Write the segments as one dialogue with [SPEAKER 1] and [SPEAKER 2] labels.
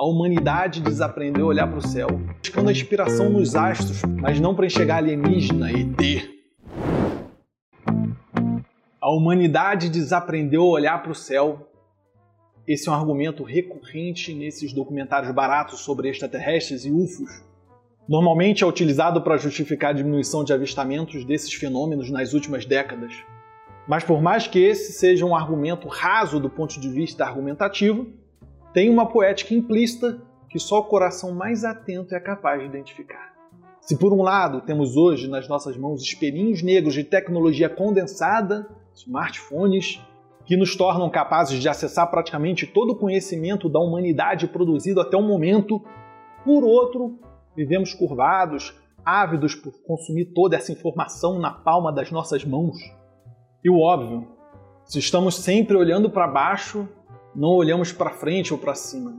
[SPEAKER 1] A humanidade desaprendeu a olhar para o céu, buscando a inspiração nos astros, mas não para enxergar alienígena, ET. A humanidade desaprendeu a olhar para o céu. Esse é um argumento recorrente nesses documentários baratos sobre extraterrestres e UFOs. Normalmente é utilizado para justificar a diminuição de avistamentos desses fenômenos nas últimas décadas. Mas por mais que esse seja um argumento raso do ponto de vista argumentativo, tem uma poética implícita que só o coração mais atento é capaz de identificar. Se por um lado temos hoje nas nossas mãos espelhinhos negros de tecnologia condensada, smartphones, que nos tornam capazes de acessar praticamente todo o conhecimento da humanidade produzido até o momento, por outro, vivemos curvados, ávidos por consumir toda essa informação na palma das nossas mãos. E o óbvio, se estamos sempre olhando para baixo, não olhamos para frente ou para cima.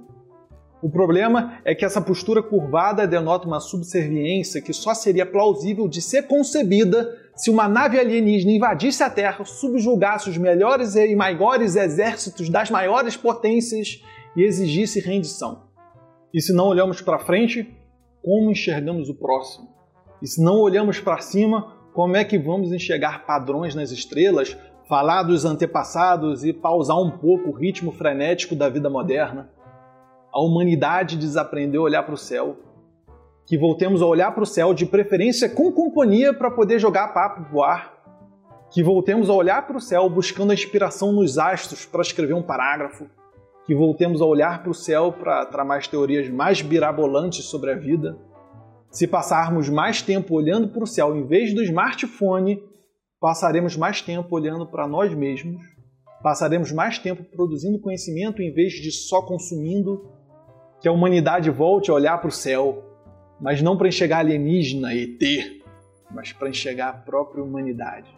[SPEAKER 1] O problema é que essa postura curvada denota uma subserviência que só seria plausível de ser concebida se uma nave alienígena invadisse a Terra, subjugasse os melhores e maiores exércitos das maiores potências e exigisse rendição. E se não olhamos para frente, como enxergamos o próximo? E se não olhamos para cima, como é que vamos enxergar padrões nas estrelas, falar dos antepassados e pausar um pouco o ritmo frenético da vida moderna? A humanidade desaprendeu a olhar para o céu. Que voltemos a olhar para o céu, de preferência com companhia, para poder jogar papo voar. Que voltemos a olhar para o céu buscando a inspiração nos astros para escrever um parágrafo. Que voltemos a olhar para o céu para tramar as teorias mais birabolantes sobre a vida se passarmos mais tempo olhando para o céu em vez do smartphone, passaremos mais tempo olhando para nós mesmos, passaremos mais tempo produzindo conhecimento em vez de só consumindo. Que a humanidade volte a olhar para o céu, mas não para enxergar alienígena, ET, mas para enxergar a própria humanidade.